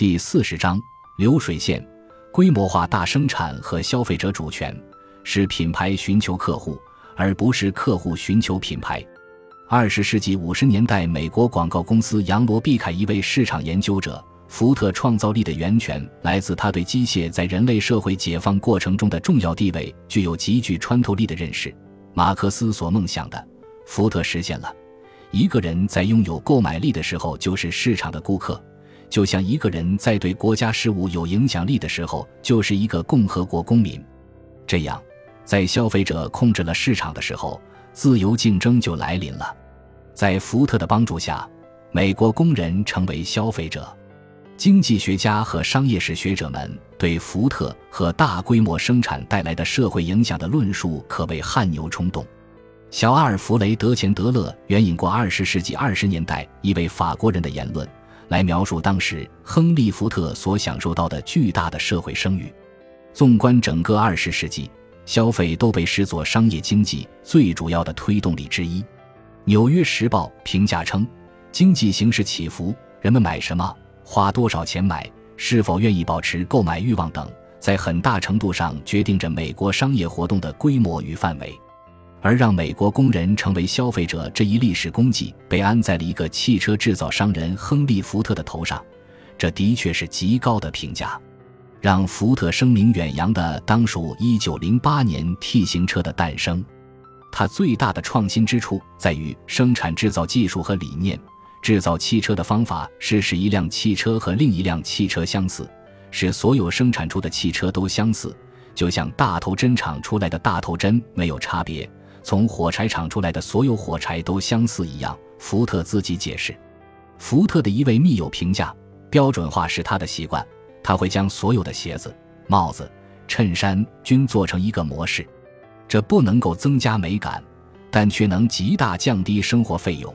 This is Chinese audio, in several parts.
第四十章流水线规模化大生产和消费者主权，是品牌寻求客户，而不是客户寻求品牌。二十世纪五十年代，美国广告公司杨罗毕凯一位市场研究者，福特创造力的源泉来自他对机械在人类社会解放过程中的重要地位具有极具穿透力的认识。马克思所梦想的，福特实现了。一个人在拥有购买力的时候，就是市场的顾客；就像一个人在对国家事务有影响力的时候，就是一个共和国公民。这样，在消费者控制了市场的时候，自由竞争就来临了。在福特的帮助下，美国工人成为消费者。经济学家和商业史学者们对福特和大规模生产带来的社会影响的论述可谓汗牛充栋。小阿尔弗雷德·钱德勒援引过二十世纪二十年代一位法国人的言论，来描述当时亨利·福特所享受到的巨大的社会声誉。纵观整个二十世纪，消费都被视作商业经济最主要的推动力之一。《纽约时报》评价称：“经济形势起伏，人们买什么。”花多少钱买，是否愿意保持购买欲望等，在很大程度上决定着美国商业活动的规模与范围。而让美国工人成为消费者这一历史功绩被安在了一个汽车制造商人亨利·福特的头上，这的确是极高的评价。让福特声名远扬的当属1908年 T 型车的诞生。它最大的创新之处在于生产制造技术和理念。制造汽车的方法是使一辆汽车和另一辆汽车相似，使所有生产出的汽车都相似，就像大头针厂出来的大头针没有差别，从火柴厂出来的所有火柴都相似一样。福特自己解释，福特的一位密友评价：标准化是他的习惯，他会将所有的鞋子、帽子、衬衫均做成一个模式，这不能够增加美感，但却能极大降低生活费用。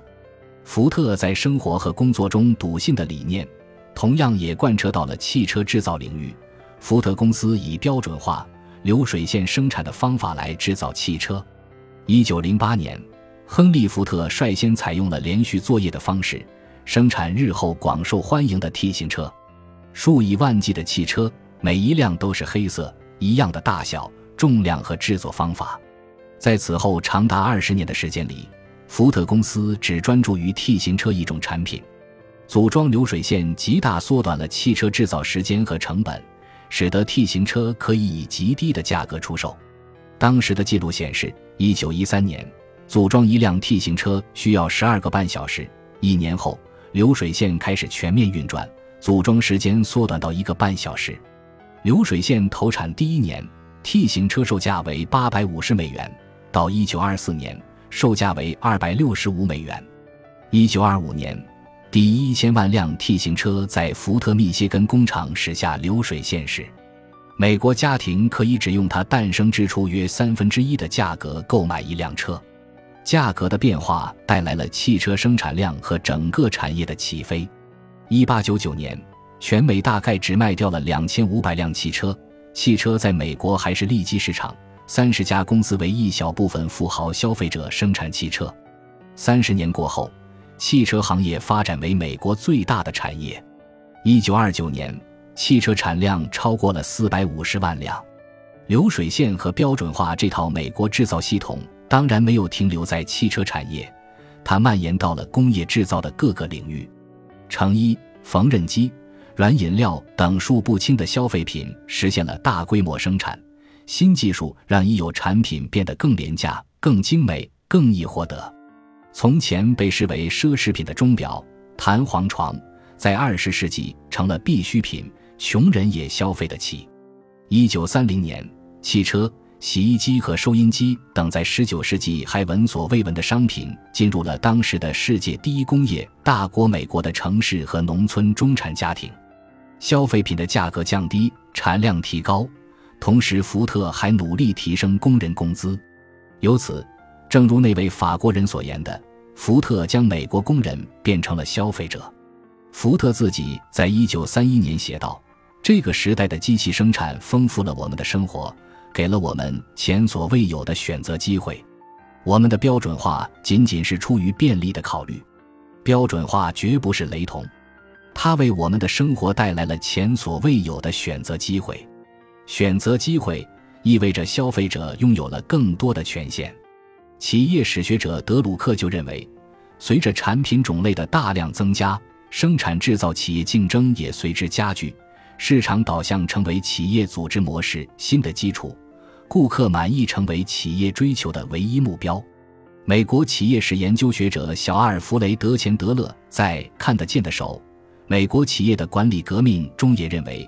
福特在生活和工作中笃信的理念，同样也贯彻到了汽车制造领域。福特公司以标准化、流水线生产的方法来制造汽车。一九零八年，亨利·福特率先采用了连续作业的方式，生产日后广受欢迎的 T 型车。数以万计的汽车，每一辆都是黑色，一样的大小、重量和制作方法。在此后长达二十年的时间里。福特公司只专注于 T 型车一种产品，组装流水线极大缩短了汽车制造时间和成本，使得 T 型车可以以极低的价格出售。当时的记录显示，1913年组装一辆 T 型车需要十二个半小时，一年后流水线开始全面运转，组装时间缩短到一个半小时。流水线投产第一年，T 型车售价为八百五十美元，到1924年。售价为二百六十五美元。一九二五年，第一千万辆 T 型车在福特密歇根工厂驶下流水线时，美国家庭可以只用它诞生之初约三分之一的价格购买一辆车。价格的变化带来了汽车生产量和整个产业的起飞。一八九九年，全美大概只卖掉了两千五百辆汽车。汽车在美国还是利基市场。三十家公司为一小部分富豪消费者生产汽车。三十年过后，汽车行业发展为美国最大的产业。一九二九年，汽车产量超过了四百五十万辆。流水线和标准化这套美国制造系统当然没有停留在汽车产业，它蔓延到了工业制造的各个领域。成衣、缝纫机、软饮料等数不清的消费品实现了大规模生产。新技术让已有产品变得更廉价、更精美、更易获得。从前被视为奢侈品的钟表、弹簧床，在二十世纪成了必需品，穷人也消费得起。一九三零年，汽车、洗衣机和收音机等在十九世纪还闻所未闻的商品，进入了当时的世界第一工业大国美国的城市和农村中产家庭。消费品的价格降低，产量提高。同时，福特还努力提升工人工资，由此，正如那位法国人所言的，福特将美国工人变成了消费者。福特自己在一九三一年写道：“这个时代的机器生产丰富了我们的生活，给了我们前所未有的选择机会。我们的标准化仅仅是出于便利的考虑，标准化绝不是雷同。”它为我们的生活带来了前所未有的选择机会。选择机会意味着消费者拥有了更多的权限。企业史学者德鲁克就认为，随着产品种类的大量增加，生产制造企业竞争也随之加剧，市场导向成为企业组织模式新的基础，顾客满意成为企业追求的唯一目标。美国企业史研究学者小阿尔弗雷德·钱德勒在《看得见的手：美国企业的管理革命》中也认为，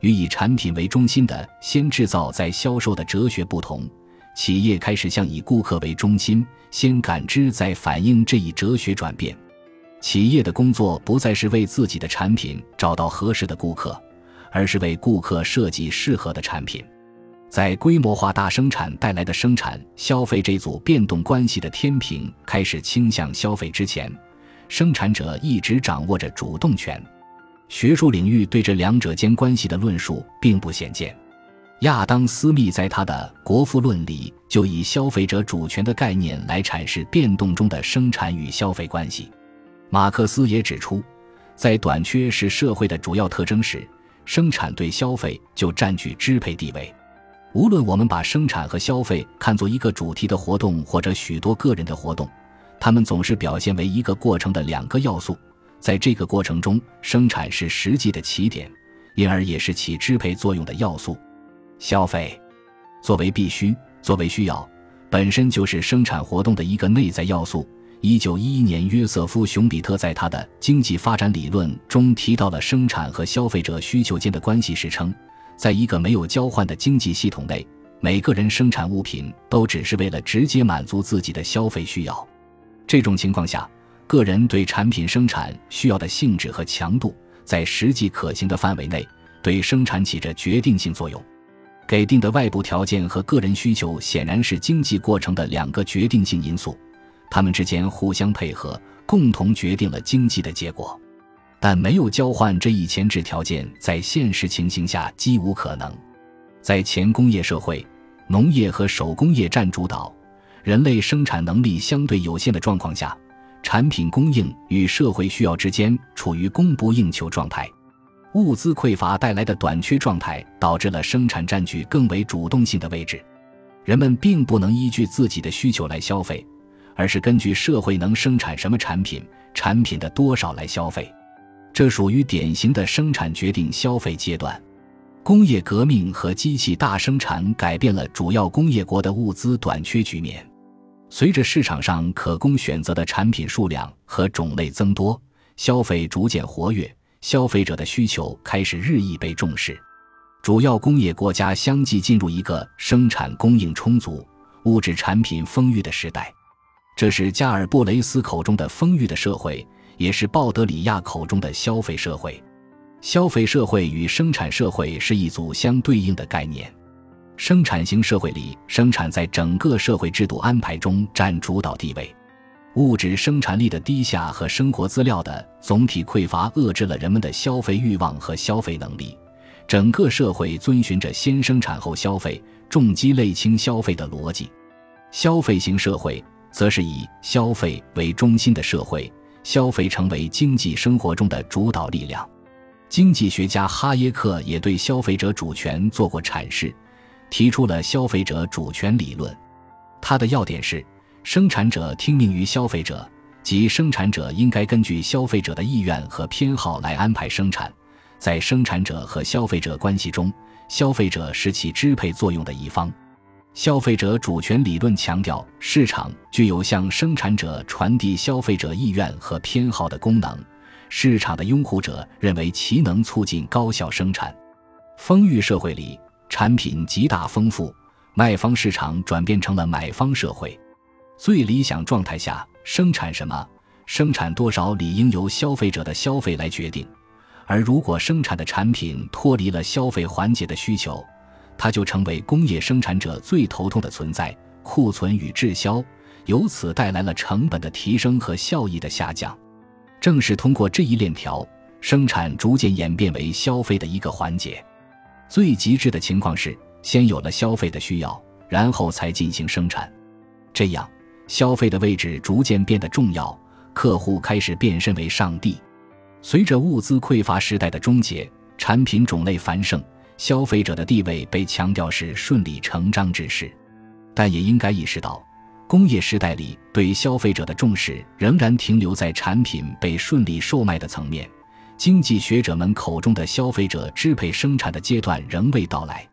与以产品为中心的先制造再销售的哲学不同，企业开始向以顾客为中心、先感知再反应这一哲学转变。企业的工作不再是为自己的产品找到合适的顾客，而是为顾客设计适合的产品。在规模化大生产带来的生产消费这组变动关系的天平开始倾向消费之前，生产者一直掌握着主动权。学术领域对这两者间关系的论述并不鲜见。亚当·斯密在他的《国富论》里就以消费者主权的概念来阐释变动中的生产与消费关系。马克思也指出，在短缺是社会的主要特征时，生产对消费就占据支配地位。无论我们把生产和消费看作一个主题的活动，或者许多个人的活动，它们总是表现为一个过程的两个要素。在这个过程中，生产是实际的起点，因而也是起支配作用的要素。消费作为必须、作为需要，本身就是生产活动的一个内在要素。一九一一年，约瑟夫·熊彼特在他的《经济发展理论》中提到了生产和消费者需求间的关系时称。在一个没有交换的经济系统内，每个人生产物品都只是为了直接满足自己的消费需要。这种情况下，个人对产品生产需要的性质和强度，在实际可行的范围内，对生产起着决定性作用。给定的外部条件和个人需求显然是经济过程的两个决定性因素，它们之间互相配合，共同决定了经济的结果。但没有交换这一前置条件，在现实情形下几无可能。在前工业社会，农业和手工业占主导，人类生产能力相对有限的状况下，产品供应与社会需要之间处于供不应求状态。物资匮乏带来的短缺状态，导致了生产占据更为主动性的位置。人们并不能依据自己的需求来消费，而是根据社会能生产什么产品、产品的多少来消费。这属于典型的生产决定消费阶段。工业革命和机器大生产改变了主要工业国的物资短缺局面。随着市场上可供选择的产品数量和种类增多，消费逐渐活跃，消费者的需求开始日益被重视。主要工业国家相继进入一个生产供应充足、物质产品丰裕的时代。这是加尔布雷斯口中的丰裕的社会。也是鲍德里亚口中的消费社会，消费社会与生产社会是一组相对应的概念。生产型社会里，生产在整个社会制度安排中占主导地位。物质生产力的低下和生活资料的总体匮乏遏制了人们的消费欲望和消费能力。整个社会遵循着先生产后消费、重积累轻消费的逻辑。消费型社会则是以消费为中心的社会。消费成为经济生活中的主导力量。经济学家哈耶克也对消费者主权做过阐释，提出了消费者主权理论。他的要点是：生产者听命于消费者，即生产者应该根据消费者的意愿和偏好来安排生产。在生产者和消费者关系中，消费者是起支配作用的一方。消费者主权理论强调，市场具有向生产者传递消费者意愿和偏好的功能。市场的拥护者认为其能促进高效生产。丰裕社会里，产品极大丰富，卖方市场转变成了买方社会。最理想状态下，生产什么、生产多少，理应由消费者的消费来决定。而如果生产的产品脱离了消费环节的需求，它就成为工业生产者最头痛的存在，库存与滞销，由此带来了成本的提升和效益的下降。正是通过这一链条，生产逐渐演变为消费的一个环节。最极致的情况是，先有了消费的需要，然后才进行生产。这样，消费的位置逐渐变得重要，客户开始变身为上帝。随着物资匮乏时代的终结，产品种类繁盛，消费者的地位被强调是顺理成章之事。但也应该意识到，工业时代里对消费者的重视仍然停留在产品被顺利售卖的层面，经济学者们口中的消费者支配生产的阶段仍未到来。